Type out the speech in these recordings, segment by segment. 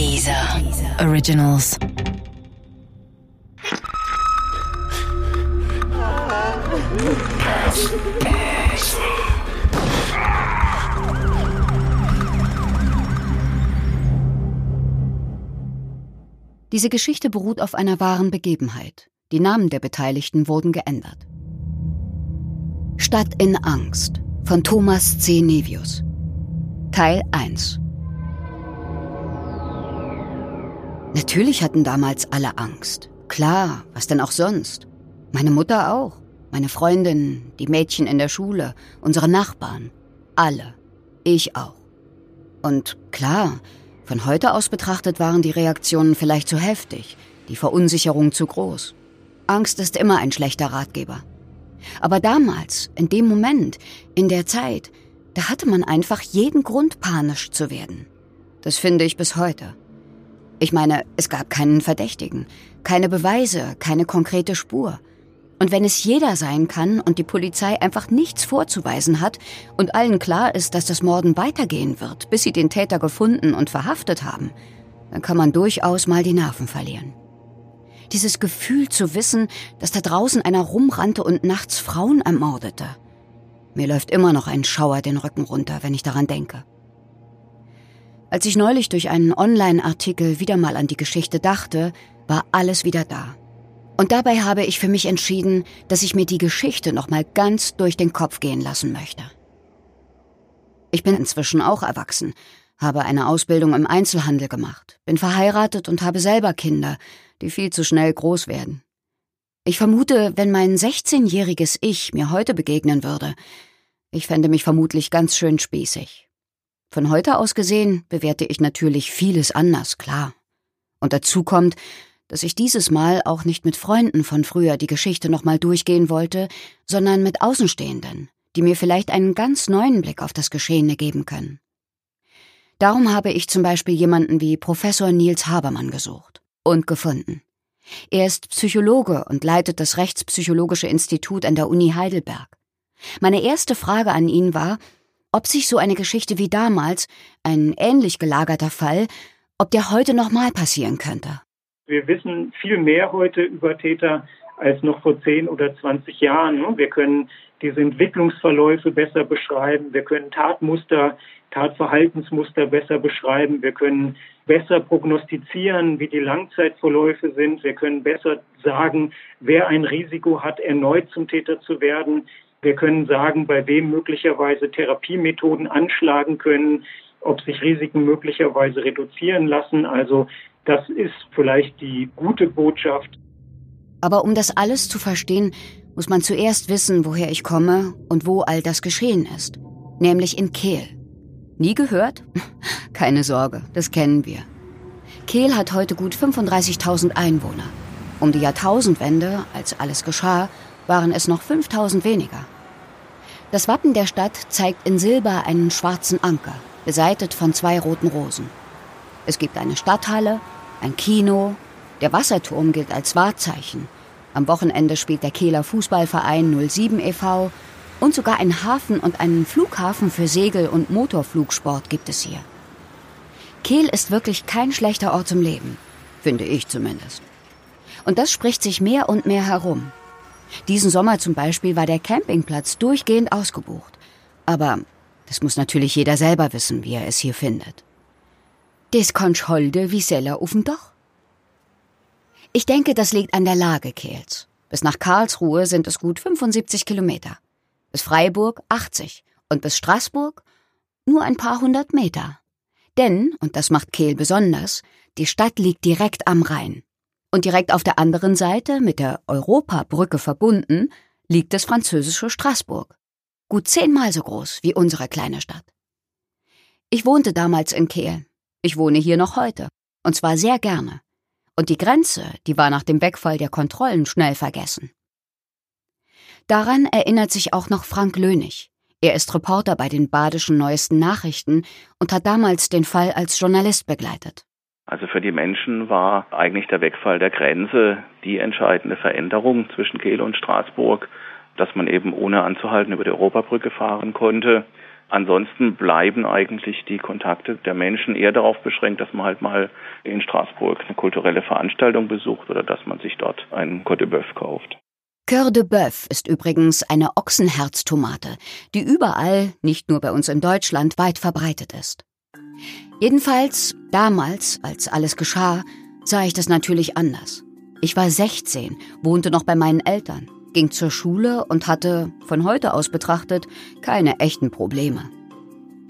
Dieser Originals. Diese Geschichte beruht auf einer wahren Begebenheit. Die Namen der Beteiligten wurden geändert. Stadt in Angst von Thomas C. Nevius. Teil 1 Natürlich hatten damals alle Angst. Klar, was denn auch sonst? Meine Mutter auch, meine Freundin, die Mädchen in der Schule, unsere Nachbarn. Alle. Ich auch. Und klar, von heute aus betrachtet waren die Reaktionen vielleicht zu heftig, die Verunsicherung zu groß. Angst ist immer ein schlechter Ratgeber. Aber damals, in dem Moment, in der Zeit, da hatte man einfach jeden Grund, panisch zu werden. Das finde ich bis heute. Ich meine, es gab keinen Verdächtigen, keine Beweise, keine konkrete Spur. Und wenn es jeder sein kann und die Polizei einfach nichts vorzuweisen hat und allen klar ist, dass das Morden weitergehen wird, bis sie den Täter gefunden und verhaftet haben, dann kann man durchaus mal die Nerven verlieren. Dieses Gefühl zu wissen, dass da draußen einer rumrannte und nachts Frauen ermordete. Mir läuft immer noch ein Schauer den Rücken runter, wenn ich daran denke. Als ich neulich durch einen Online-Artikel wieder mal an die Geschichte dachte, war alles wieder da. Und dabei habe ich für mich entschieden, dass ich mir die Geschichte nochmal ganz durch den Kopf gehen lassen möchte. Ich bin inzwischen auch erwachsen, habe eine Ausbildung im Einzelhandel gemacht, bin verheiratet und habe selber Kinder, die viel zu schnell groß werden. Ich vermute, wenn mein 16-jähriges Ich mir heute begegnen würde, ich fände mich vermutlich ganz schön spießig. Von heute aus gesehen bewerte ich natürlich vieles anders, klar. Und dazu kommt, dass ich dieses Mal auch nicht mit Freunden von früher die Geschichte nochmal durchgehen wollte, sondern mit Außenstehenden, die mir vielleicht einen ganz neuen Blick auf das Geschehene geben können. Darum habe ich zum Beispiel jemanden wie Professor Nils Habermann gesucht und gefunden. Er ist Psychologe und leitet das Rechtspsychologische Institut an der Uni Heidelberg. Meine erste Frage an ihn war, ob sich so eine Geschichte wie damals, ein ähnlich gelagerter Fall, ob der heute nochmal passieren könnte. Wir wissen viel mehr heute über Täter als noch vor 10 oder 20 Jahren. Wir können diese Entwicklungsverläufe besser beschreiben. Wir können Tatmuster, Tatverhaltensmuster besser beschreiben. Wir können besser prognostizieren, wie die Langzeitverläufe sind. Wir können besser sagen, wer ein Risiko hat, erneut zum Täter zu werden. Wir können sagen, bei wem möglicherweise Therapiemethoden anschlagen können, ob sich Risiken möglicherweise reduzieren lassen. Also das ist vielleicht die gute Botschaft. Aber um das alles zu verstehen, muss man zuerst wissen, woher ich komme und wo all das geschehen ist. Nämlich in Kehl. Nie gehört? Keine Sorge, das kennen wir. Kehl hat heute gut 35.000 Einwohner. Um die Jahrtausendwende, als alles geschah, waren es noch 5000 weniger. Das Wappen der Stadt zeigt in Silber einen schwarzen Anker, beseitet von zwei roten Rosen. Es gibt eine Stadthalle, ein Kino, der Wasserturm gilt als Wahrzeichen. Am Wochenende spielt der Kehler Fußballverein 07 e.V. und sogar einen Hafen und einen Flughafen für Segel- und Motorflugsport gibt es hier. Kehl ist wirklich kein schlechter Ort zum Leben, finde ich zumindest. Und das spricht sich mehr und mehr herum. Diesen Sommer zum Beispiel war der Campingplatz durchgehend ausgebucht. Aber das muss natürlich jeder selber wissen, wie er es hier findet. Das kannst holde wie Seller auf'm Dach. Ich denke, das liegt an der Lage Kehls. Bis nach Karlsruhe sind es gut 75 Kilometer. Bis Freiburg 80 und bis Straßburg nur ein paar hundert Meter. Denn, und das macht Kehl besonders, die Stadt liegt direkt am Rhein. Und direkt auf der anderen Seite, mit der Europabrücke verbunden, liegt das französische Straßburg. Gut zehnmal so groß wie unsere kleine Stadt. Ich wohnte damals in Kehl ich wohne hier noch heute. Und zwar sehr gerne. Und die Grenze, die war nach dem Wegfall der Kontrollen schnell vergessen. Daran erinnert sich auch noch Frank Lönig. Er ist Reporter bei den badischen neuesten Nachrichten und hat damals den Fall als Journalist begleitet. Also für die Menschen war eigentlich der Wegfall der Grenze die entscheidende Veränderung zwischen Kehl und Straßburg, dass man eben ohne anzuhalten über die Europabrücke fahren konnte Ansonsten bleiben eigentlich die Kontakte der Menschen eher darauf beschränkt, dass man halt mal in Straßburg eine kulturelle Veranstaltung besucht oder dass man sich dort einen Côte de Bœuf kauft. Cœur de Bœuf ist übrigens eine Ochsenherztomate, die überall, nicht nur bei uns in Deutschland, weit verbreitet ist. Jedenfalls, damals, als alles geschah, sah ich das natürlich anders. Ich war 16, wohnte noch bei meinen Eltern ging zur Schule und hatte, von heute aus betrachtet, keine echten Probleme.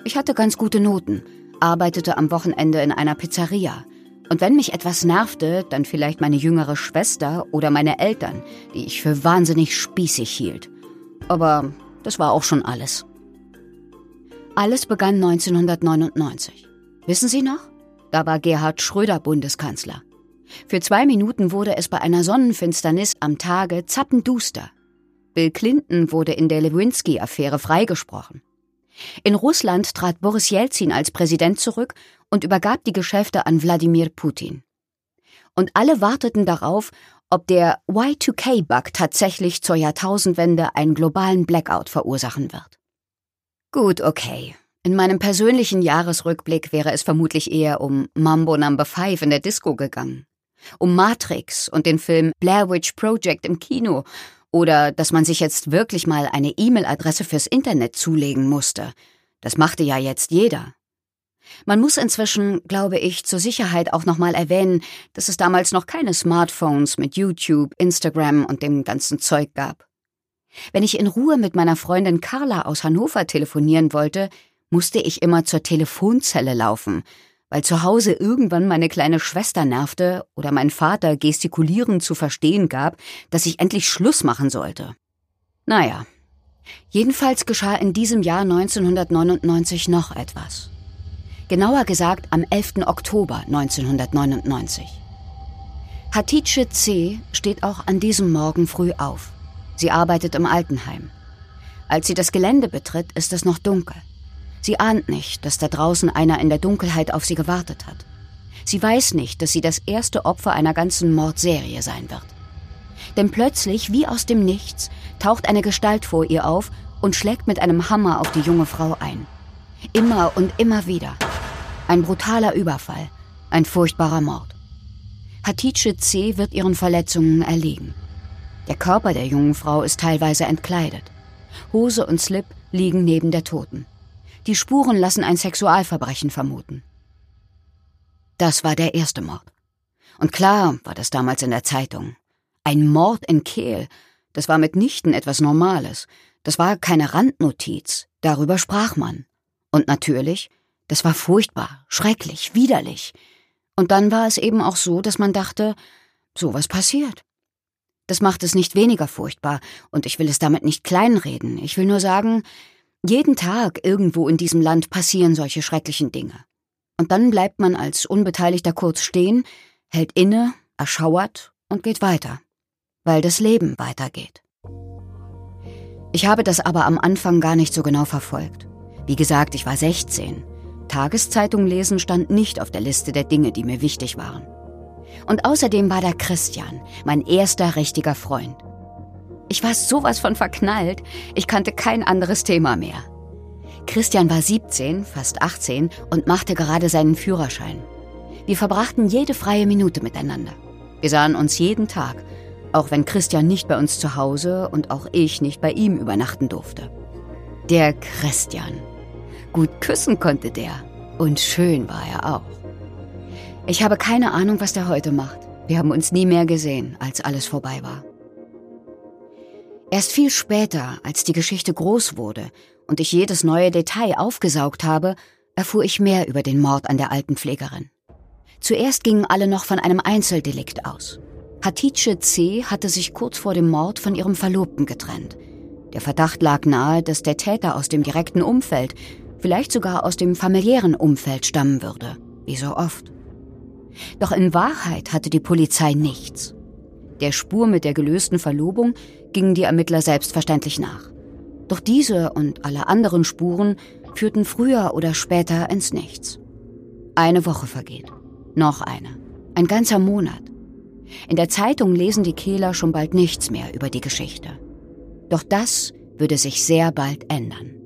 Ich hatte ganz gute Noten, arbeitete am Wochenende in einer Pizzeria. Und wenn mich etwas nervte, dann vielleicht meine jüngere Schwester oder meine Eltern, die ich für wahnsinnig spießig hielt. Aber das war auch schon alles. Alles begann 1999. Wissen Sie noch? Da war Gerhard Schröder Bundeskanzler. Für zwei Minuten wurde es bei einer Sonnenfinsternis am Tage zappenduster. Bill Clinton wurde in der Lewinsky-Affäre freigesprochen. In Russland trat Boris Jelzin als Präsident zurück und übergab die Geschäfte an Wladimir Putin. Und alle warteten darauf, ob der Y2K-Bug tatsächlich zur Jahrtausendwende einen globalen Blackout verursachen wird. Gut, okay. In meinem persönlichen Jahresrückblick wäre es vermutlich eher um Mambo Number 5 in der Disco gegangen um Matrix und den Film Blair Witch Project im Kino oder dass man sich jetzt wirklich mal eine E-Mail-Adresse fürs Internet zulegen musste. Das machte ja jetzt jeder. Man muss inzwischen, glaube ich, zur Sicherheit auch nochmal erwähnen, dass es damals noch keine Smartphones mit YouTube, Instagram und dem ganzen Zeug gab. Wenn ich in Ruhe mit meiner Freundin Carla aus Hannover telefonieren wollte, musste ich immer zur Telefonzelle laufen, weil zu Hause irgendwann meine kleine Schwester nervte oder mein Vater gestikulierend zu verstehen gab, dass ich endlich Schluss machen sollte. Naja, jedenfalls geschah in diesem Jahr 1999 noch etwas. Genauer gesagt am 11. Oktober 1999. Hatice C. steht auch an diesem Morgen früh auf. Sie arbeitet im Altenheim. Als sie das Gelände betritt, ist es noch dunkel. Sie ahnt nicht, dass da draußen einer in der Dunkelheit auf sie gewartet hat. Sie weiß nicht, dass sie das erste Opfer einer ganzen Mordserie sein wird. Denn plötzlich, wie aus dem Nichts, taucht eine Gestalt vor ihr auf und schlägt mit einem Hammer auf die junge Frau ein. Immer und immer wieder. Ein brutaler Überfall, ein furchtbarer Mord. Hatice C. wird ihren Verletzungen erlegen. Der Körper der jungen Frau ist teilweise entkleidet. Hose und Slip liegen neben der Toten. Die Spuren lassen ein Sexualverbrechen vermuten. Das war der erste Mord. Und klar war das damals in der Zeitung. Ein Mord in Kehl, das war mitnichten etwas Normales. Das war keine Randnotiz, darüber sprach man. Und natürlich, das war furchtbar, schrecklich, widerlich. Und dann war es eben auch so, dass man dachte, sowas passiert. Das macht es nicht weniger furchtbar, und ich will es damit nicht kleinreden. Ich will nur sagen, jeden Tag irgendwo in diesem Land passieren solche schrecklichen Dinge. Und dann bleibt man als Unbeteiligter kurz stehen, hält inne, erschauert und geht weiter, weil das Leben weitergeht. Ich habe das aber am Anfang gar nicht so genau verfolgt. Wie gesagt, ich war 16. Tageszeitung lesen stand nicht auf der Liste der Dinge, die mir wichtig waren. Und außerdem war da Christian, mein erster richtiger Freund. Ich war sowas von verknallt, ich kannte kein anderes Thema mehr. Christian war 17, fast 18 und machte gerade seinen Führerschein. Wir verbrachten jede freie Minute miteinander. Wir sahen uns jeden Tag, auch wenn Christian nicht bei uns zu Hause und auch ich nicht bei ihm übernachten durfte. Der Christian. Gut küssen konnte der. Und schön war er auch. Ich habe keine Ahnung, was der heute macht. Wir haben uns nie mehr gesehen, als alles vorbei war. Erst viel später, als die Geschichte groß wurde und ich jedes neue Detail aufgesaugt habe, erfuhr ich mehr über den Mord an der Altenpflegerin. Zuerst gingen alle noch von einem Einzeldelikt aus. Hatice C. hatte sich kurz vor dem Mord von ihrem Verlobten getrennt. Der Verdacht lag nahe, dass der Täter aus dem direkten Umfeld, vielleicht sogar aus dem familiären Umfeld stammen würde, wie so oft. Doch in Wahrheit hatte die Polizei nichts. Der Spur mit der gelösten Verlobung gingen die Ermittler selbstverständlich nach. Doch diese und alle anderen Spuren führten früher oder später ins Nichts. Eine Woche vergeht. Noch eine. Ein ganzer Monat. In der Zeitung lesen die Kehler schon bald nichts mehr über die Geschichte. Doch das würde sich sehr bald ändern.